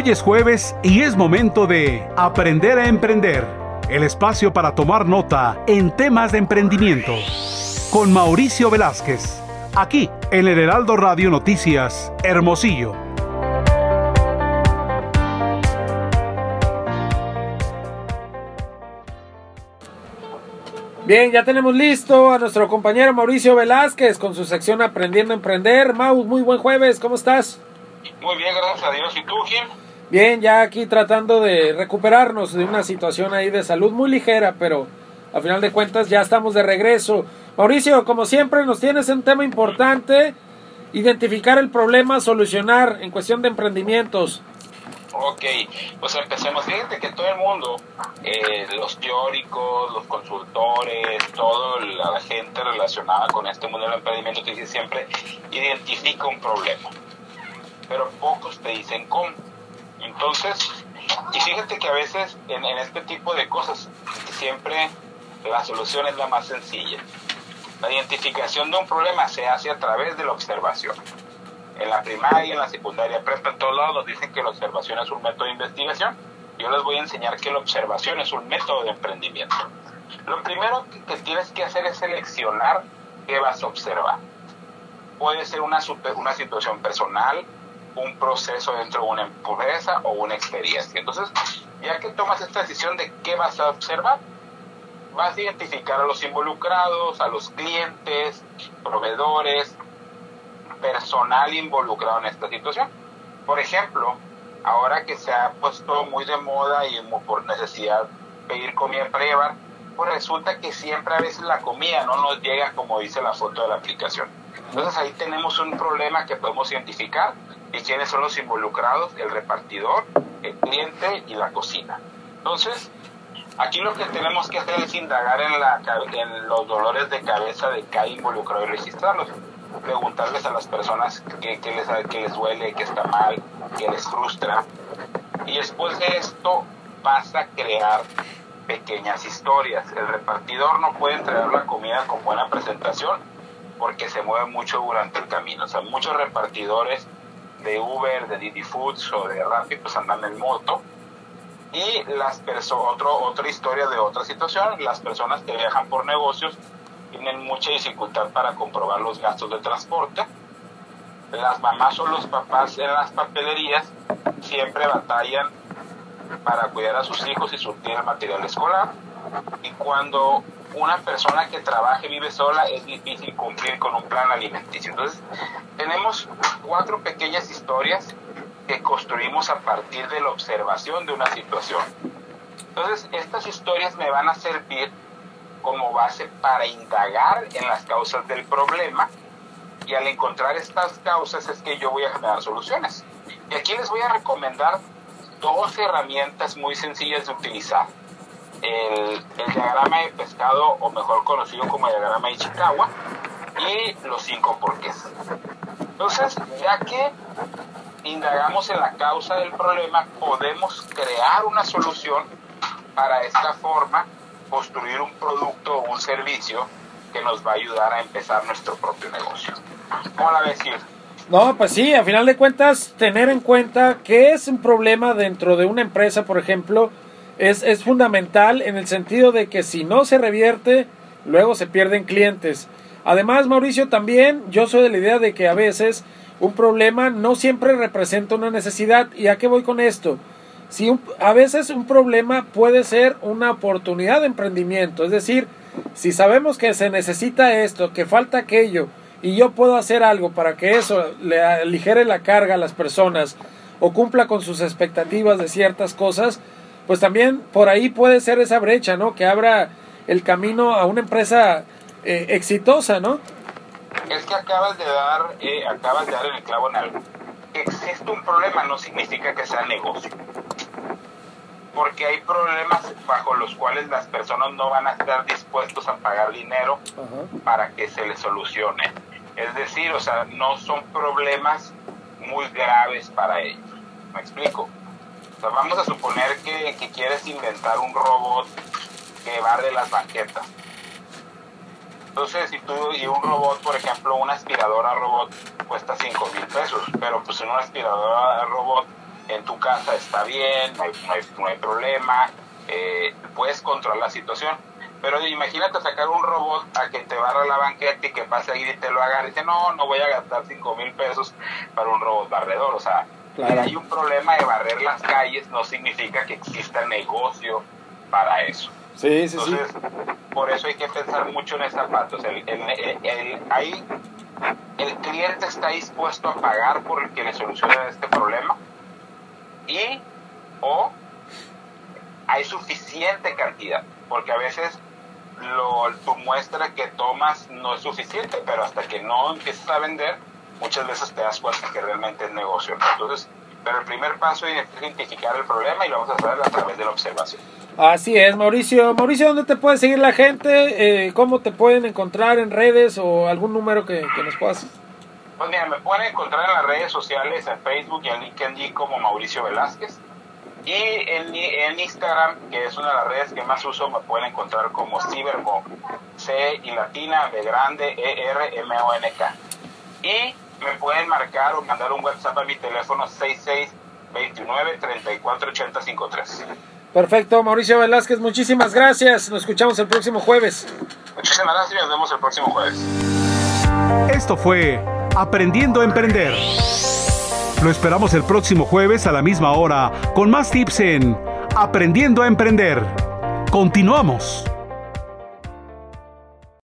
Hoy es jueves y es momento de Aprender a Emprender, el espacio para tomar nota en temas de emprendimiento. Con Mauricio Velázquez, aquí en el Heraldo Radio Noticias, Hermosillo. Bien, ya tenemos listo a nuestro compañero Mauricio Velázquez con su sección Aprendiendo a Emprender. Mau, muy buen jueves, ¿cómo estás? Muy bien, gracias a Dios. ¿Y tú, Jim? Bien, ya aquí tratando de recuperarnos de una situación ahí de salud muy ligera, pero a final de cuentas ya estamos de regreso. Mauricio, como siempre, nos tienes un tema importante, identificar el problema, solucionar en cuestión de emprendimientos. Ok, pues empecemos. Fíjate que todo el mundo, eh, los teóricos, los consultores, toda la gente relacionada con este mundo del emprendimiento te dice siempre identifica un problema, pero pocos te dicen cómo. Entonces, y fíjate que a veces en, en este tipo de cosas siempre la solución es la más sencilla. La identificación de un problema se hace a través de la observación en la primaria, en la secundaria, prepa, en todos lados nos dicen que la observación es un método de investigación. Yo les voy a enseñar que la observación es un método de emprendimiento. Lo primero que, tienes que hacer es seleccionar qué vas a observar. Puede ser una, una situación personal, un proceso dentro de una empresa o una experiencia. Entonces, ya que tomas esta decisión de qué vas a observar, vas a identificar a los involucrados, a los clientes, proveedores, personal involucrado en esta situación. Por ejemplo, ahora que se ha puesto muy de moda y por necesidad pedir comida prueba, pues resulta que siempre a veces la comida no nos llega como dice la foto de la aplicación. Entonces ahí tenemos un problema que podemos identificar y quiénes son los involucrados, el repartidor, el cliente y la cocina. Entonces, aquí lo que tenemos que hacer es indagar en, la, en los dolores de cabeza de cada involucrado y registrarlos preguntarles a las personas qué, les, qué les duele, qué está mal, qué les frustra. Y después de esto vas a crear pequeñas historias. El repartidor no puede entregar la comida con buena presentación porque se mueve mucho durante el camino. O sea, muchos repartidores de Uber, de Didi Foods o de Rappi pues andan en moto. Y las otro, otra historia de otra situación, las personas que viajan por negocios tienen mucha dificultad para comprobar los gastos de transporte. Las mamás o los papás en las papelerías siempre batallan para cuidar a sus hijos y surtir el material escolar. Y cuando una persona que trabaja y vive sola es difícil cumplir con un plan alimenticio. Entonces, tenemos cuatro pequeñas historias que construimos a partir de la observación de una situación. Entonces, estas historias me van a servir como base para indagar en las causas del problema y al encontrar estas causas es que yo voy a generar soluciones. Y aquí les voy a recomendar dos herramientas muy sencillas de utilizar. El, diagrama de pescado, o mejor conocido como el diagrama de Ichikawa, y los cinco porqués. Entonces, ya que indagamos en la causa del problema, podemos crear una solución para esta forma construir un producto o un servicio que nos va a ayudar a empezar nuestro propio negocio. ¿Cómo la ves, No, pues sí, a final de cuentas, tener en cuenta que es un problema dentro de una empresa, por ejemplo, es, es fundamental en el sentido de que si no se revierte, luego se pierden clientes. Además, Mauricio, también yo soy de la idea de que a veces un problema no siempre representa una necesidad. ¿Y a qué voy con esto? si a veces un problema puede ser una oportunidad de emprendimiento, es decir, si sabemos que se necesita esto, que falta aquello, y yo puedo hacer algo para que eso le aligere la carga a las personas o cumpla con sus expectativas de ciertas cosas, pues también por ahí puede ser esa brecha, ¿no? Que abra el camino a una empresa eh, exitosa, ¿no? Es que acabas de dar, eh, acabas de dar el clavo en algo. Existe un problema no significa que sea negocio porque hay problemas bajo los cuales las personas no van a estar dispuestos a pagar dinero para que se les solucione. Es decir, o sea, no son problemas muy graves para ellos. ¿Me explico? Vamos a suponer que, que quieres inventar un robot que barre las banquetas. Entonces, si tú y un robot, por ejemplo, una aspiradora robot cuesta 5 mil pesos, pero pues en una aspiradora robot en tu casa está bien, no hay, no hay, problema, eh, puedes controlar la situación. Pero imagínate sacar un robot a que te barra la banqueta y que pase ahí y te lo haga. Y dice, no, no voy a gastar 5 mil pesos para un robot barredor. O sea, hay un problema de barrer las calles, no significa que exista negocio para eso. Sí, sí, Entonces, por eso hay que pensar mucho en esa parte. O sea, el, el, ahí, el cliente está dispuesto a pagar por que le solucionen este problema y o hay suficiente cantidad, porque a veces lo, tu muestra que tomas no es suficiente, pero hasta que no empiezas a vender, muchas veces te das cuenta que realmente es negocio. Entonces, pero el primer paso es identificar el problema y lo vamos a hacer a través de la observación. Así es, Mauricio. Mauricio, ¿dónde te puede seguir la gente? Eh, ¿Cómo te pueden encontrar en redes o algún número que, que nos puedas? Pues mira, me pueden encontrar en las redes sociales, en Facebook y en LinkedIn como Mauricio Velázquez. Y en, en, Instagram, que es una de las redes que más uso, me pueden encontrar como Cybermo, C y latina, B grande, E R M O N K. Y me pueden marcar o mandar un WhatsApp a mi teléfono 6629 348053. Perfecto, Mauricio Velázquez, muchísimas gracias. Nos escuchamos el próximo jueves. Muchísimas gracias y nos vemos el próximo jueves. Esto fue Aprendiendo a Emprender. Lo esperamos el próximo jueves a la misma hora con más tips en Aprendiendo a Emprender. Continuamos.